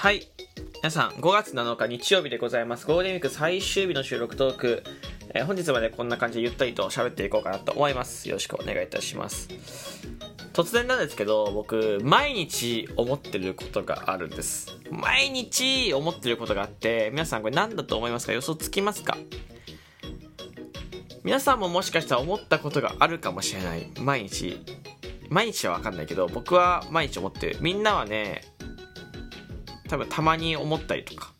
はい。皆さん、5月7日日曜日でございます。ゴールデンウィーク最終日の収録トーク。えー本日までこんな感じでゆったりと喋っていこうかなと思います。よろしくお願いいたします。突然なんですけど、僕、毎日思ってることがあるんです。毎日思ってることがあって、皆さんこれ何だと思いますか？予想つきますか？皆さんももしかしたら思ったことがあるかもしれない。毎日。毎日はわかんないけど、僕は毎日思ってる。みんなはね、多分たまに思ったりとか。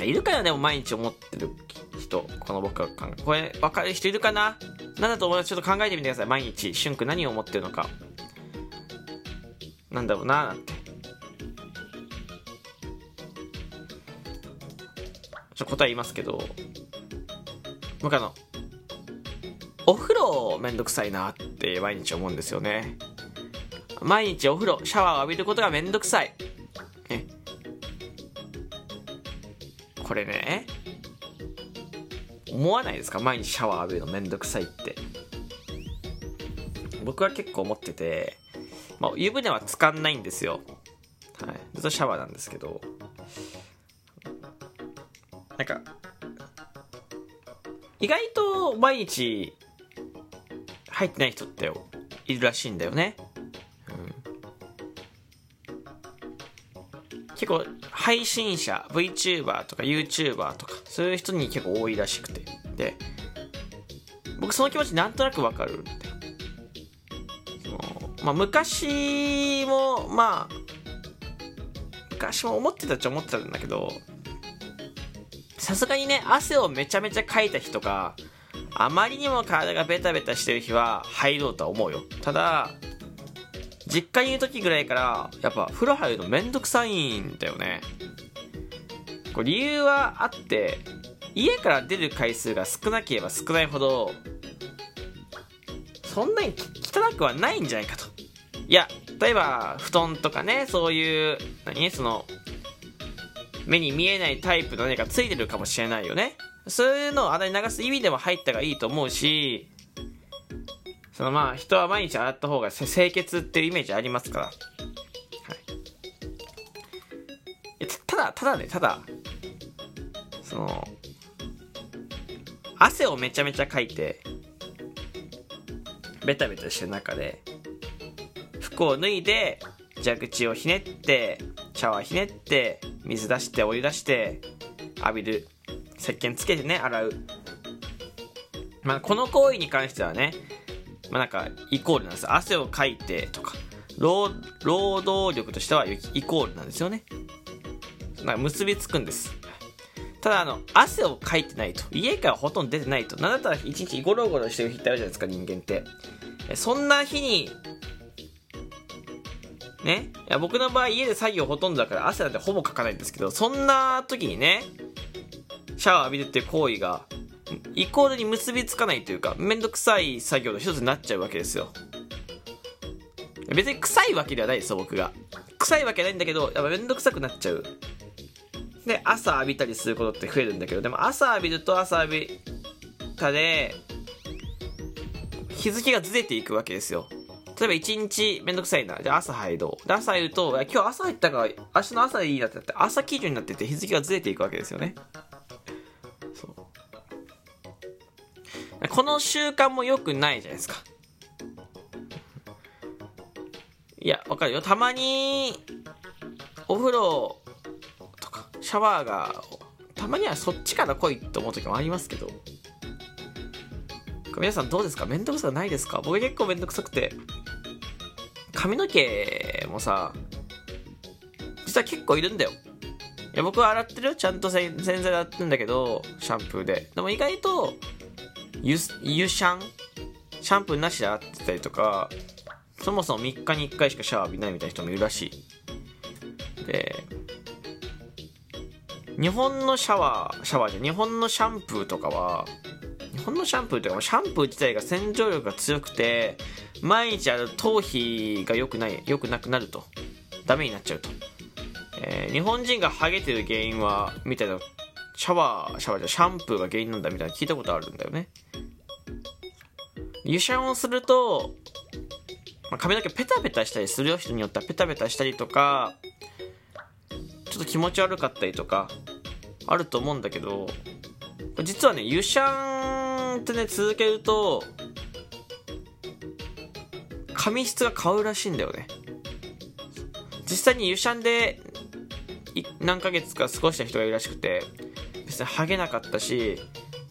いるかなでも毎日思ってる人。この僕が考え。これ、わかる人いるかな？なんだと思いますちょっと考えてみてください。毎日。しゅんく何を思ってるのか。なんだろうななんて。ちょ答え言いますけど、僕あの、お風呂めんどくさいなって毎日思うんですよね。毎日お風呂、シャワーを浴びることがめんどくさい。これね、思わないですか？毎日シャワー浴びるのめんどくさいって。僕は結構思ってて、まあ、湯船は使んないんですよ。はい。ずっとシャワーなんですけど、なんか、意外と毎日入ってない人っているらしいんだよね。結構配信者 VTuber とか YouTuber とかそういう人に結構多いらしくて。で僕その気持ちなんとなくわかる。んでそのまあ昔もまあ昔も思ってたっちゃ思ってたんだけどさすがにね汗をめちゃめちゃかいた日とかあまりにも体がベタベタしてる日は入ろうとは思うよ。ただ実家にいる時ぐらいからやっぱ風呂入るのめんどくさいんだよね。これ理由はあって家から出る回数が少なければ少ないほどそんなに汚くはないんじゃないかと。いや例えば布団とかねそういう何？その目に見えないタイプの何かついてるかもしれないよね。そういうのを洗い流す意味でも入ったがいいと思うしそのまあ人は毎日洗った方が清潔っていうイメージありますから、はい、ただただねただその汗をめちゃめちゃかいてベタベタしてる中で服を脱いで蛇口をひねってシャワーひねって水出してお湯出して浴びる。石鹸つけてね洗う。まあこの行為に関してはねまあなんかイコールなんです。汗をかいてとか。労働力としてはイコールなんですよね。なんか結びつくんです。ただあの汗をかいてないと家からほとんど出てないとなんだったら一日ゴロゴロしてる日ってあるじゃないですか人間って。そんな日にねいや僕の場合家で作業ほとんどだから汗なんてほぼかかないんですけどそんな時にねシャワー浴びるっていう行為がイコールに結びつかないというかめんどくさい作業の一つになっちゃうわけですよ。別に臭いわけではないですよ僕が。臭いわけないんだけどやっぱめんどくさくなっちゃう。で朝浴びたりすることって増えるんだけどでも朝浴びると朝浴びたで日付がずれていくわけですよ。例えば一日めんどくさいな。じゃあ朝入ろう。で朝入ると今日朝入ったから明日の朝でいいなってなって朝基準になってて日付がずれていくわけですよね。この習慣も良くないじゃないですか。いや、わかるよ。たまに、お風呂、シャワーが、たまにはそっちから来いと思う時もありますけど。皆さんどうですか？めんどくさくないですか？僕結構めんどくさくて。髪の毛もさ、実は結構いるんだよ。いや、僕は洗ってるよ。ちゃんと洗剤で洗ってるんだけど、シャンプーで。でも意外と、湯湯シャン？シャンプーなしで洗ってたりとかそもそも3日に1回しかシャワー浴びないみたいな人もいるらしいで日本のシャワーシャワーじゃ日本のシャンプーとかは日本のシャンプーというかシャンプー自体が洗浄力が強くて毎日ある頭皮が良くない良くなくなると。ダメになっちゃうと、えー日本人がハゲてる原因はみたいなシャワーシャワーじゃシャンプーが原因なんだみたいな聞いたことあるんだよね。湯シャンをすると、まあ、髪の毛ペタペタしたりするよ人によってはペタペタしたりとかちょっと気持ち悪かったりとかあると思うんだけど実はね湯シャンってね続けると髪質が変わるらしいんだよね。実際に湯シャンで何ヶ月か過ごした人がいるらしくて別にハゲなかったし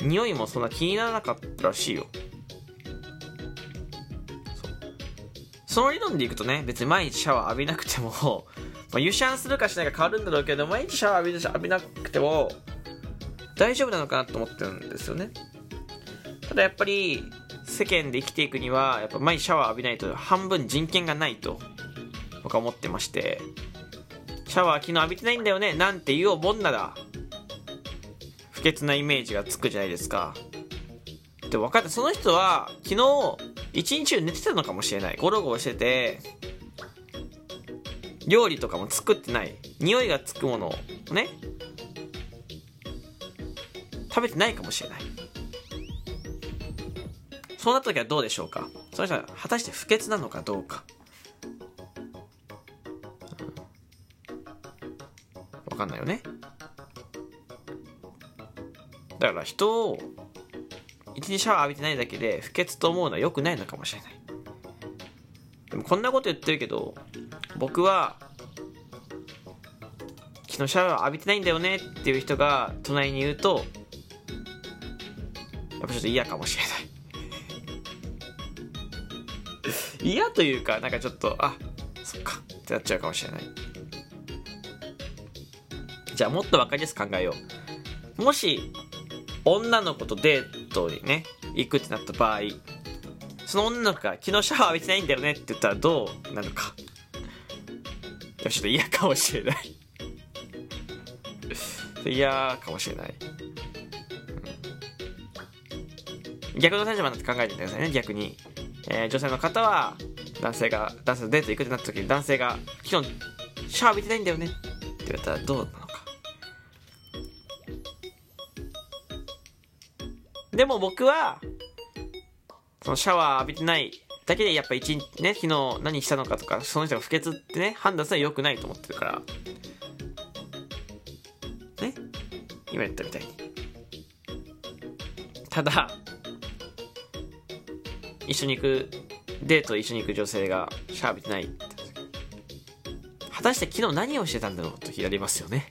匂いもそんな気にならなかったらしいよ。その理論でいくとね別に毎日シャワー浴びなくても、まあ、湯シャンするかしないか変わるんだろうけど毎日シャワー浴び浴びなくても大丈夫なのかなと思ってるんですよね。ただやっぱり世間で生きていくにはやっぱ毎日シャワー浴びないと半分人権がないと僕は思ってましてシャワー昨日浴びてないんだよねなんて言おうもんなら不潔なイメージがつくじゃないですか。で分かった。その人は昨日一日中寝てたのかもしれない。ゴロゴロしてて料理とかも作ってない。匂いがつくものをね。食べてないかもしれない。そうなった時はどうでしょうか？その人は果たして不潔なのかどうか。分かんないよね。だから人を一日シャワー浴びてないだけで不潔と思うのは良くないのかもしれない。でもこんなこと言ってるけど僕は昨日シャワー浴びてないんだよねっていう人が隣にいるとやっぱちょっと嫌かもしれない。嫌というかなんかちょっとあそっかってなっちゃうかもしれない。じゃあもっと分かりやすく考えよう。もし女の子とデートにね行くってなった場合その女の子が昨日シャワー浴びてないんだよねって言ったらどうなるか。ちょっと嫌かもしれない。嫌かもしれない、うん、逆の立場になって考えてみてくださいね逆に、えー、女性の方は男性が男性とデート行くってなった時に男性が「昨日シャワー浴びてないんだよね」って言われたらどうでも僕は、そのシャワー浴びてないだけでやっぱ一日ね、昨日何したのかとか、その人が不潔ってね、判断するのは良くないと思ってるから。ね？今言ったみたいに。ただ、一緒に行く、デート一緒に行く女性がシャワー浴びてないって。果たして昨日何をしてたんだろうとやりますよね。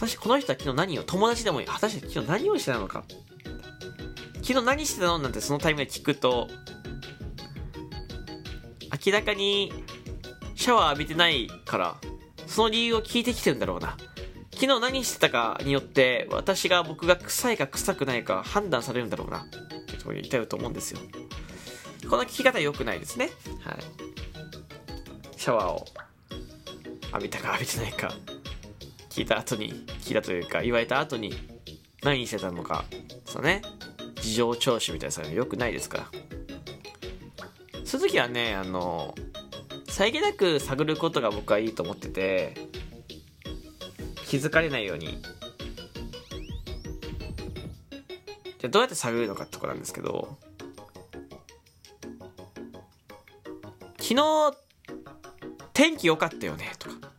果たしてこの人は昨日何を、友達でもいい。果たして昨日何をしてたのか。昨日何してたのなんてそのタイミングで聞くと、明らかにシャワー浴びてないから、その理由を聞いてきてるんだろうな。昨日何してたかによって、私が僕が臭いか臭くないか判断されるんだろうな。ってとこに言いたいと思うんですよ。この聞き方良くないですね。はい。シャワーを浴びたか浴びてないか聞いた後に、聞いたというか、言われた後に、何してたのか、そうね、事情聴取みたいなさ、よくないですから。そういう時はね、あの、さりげなく探ることが僕はいいと思ってて、気づかれないように。じゃどうやって探るのかってとこなんですけど、昨日、天気良かったよね、とか。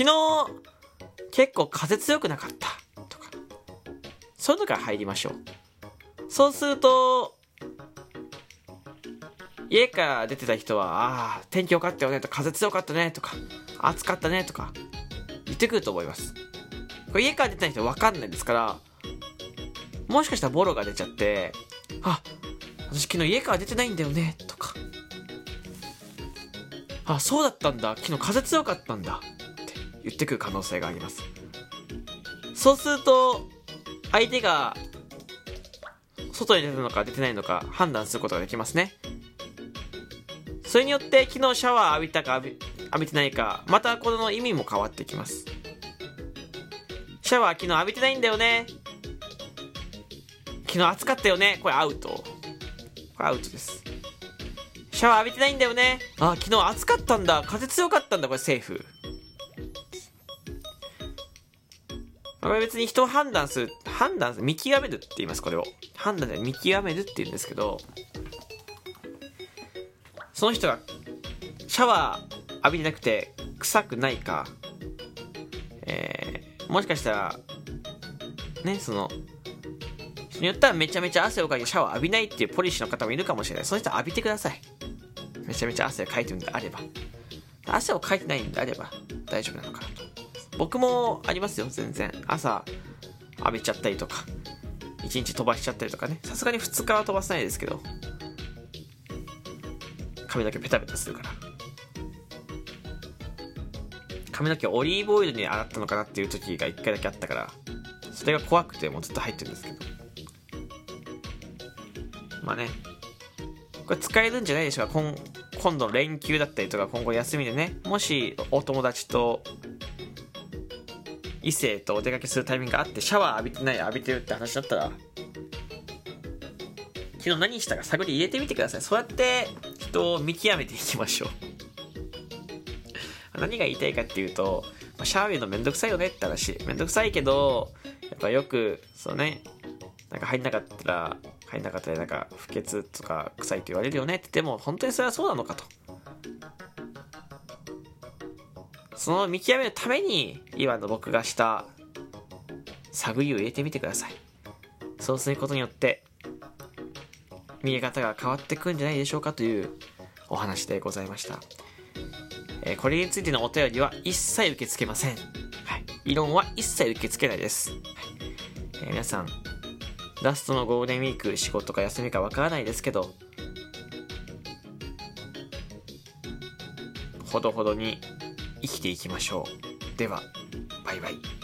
昨日、結構風強くなかった。とか。そういうのから入りましょう。そうすると、家から出てた人は、ああ、天気良かったよねとか、風強かったねとか、暑かったねとか、言ってくると思います。これ家から出てた人わかんないですから、もしかしたらボロが出ちゃって、あ、私昨日家から出てないんだよね、とか。あ、そうだったんだ。昨日風強かったんだ。言ってくる可能性があります。そうすると相手が外に出たのか出てないのか判断することができますね。それによって昨日シャワー浴びたか浴び浴びてないかまたこの意味も変わってきます。シャワー昨日浴びてないんだよね。昨日暑かったよね。これアウト。これアウトです。シャワー浴びてないんだよね。あ昨日暑かったんだ。風強かったんだ。これセーフ。これ別に人を判断する、判断する、見極めるって言います、これを。判断で見極めるって言うんですけど、その人がシャワー浴びてなくて、臭くないか、えー、もしかしたら、ね、その、人によってはめちゃめちゃ汗をかいてシャワー浴びないっていうポリシーの方もいるかもしれない。そういう人は浴びてください。めちゃめちゃ汗をかいてるんであれば。汗をかいてないんであれば大丈夫なのかなと。僕もありますよ、全然。朝浴びちゃったりとか、1日飛ばしちゃったりとかね。さすがに2日は飛ばせないですけど、髪の毛ペタペタするから。髪の毛オリーブオイルに洗ったのかなっていう時が1回だけあったから、それが怖くてもうずっと入ってるんですけど。まあね、これ使えるんじゃないでしょうか。今今度の連休だったりとか、今後休みでね、もしお友達と異性とお出かけするタイミングがあってシャワー浴びてない浴びてるって話だったら昨日何したか探り入れてみてください。そうやって人を見極めていきましょう。何が言いたいかっていうとシャワー浴びるのめんどくさいよねって話。めんどくさいけどやっぱよくそうねなんか入んなかったら入んなかったらなんか不潔とか臭いって言われるよねってでも本当にそれはそうなのかと。その見極めるために今の僕がした探りを入れてみてください。そうすることによって見え方が変わってくんじゃないでしょうかというお話でございました、えー、これについてのお便りは一切受け付けません、はい、異論は一切受け付けないです、はい。えー、皆さんラストのゴールデンウィーク仕事か休みかわからないですけどほどほどに生きていきましょう。ではバイバイ。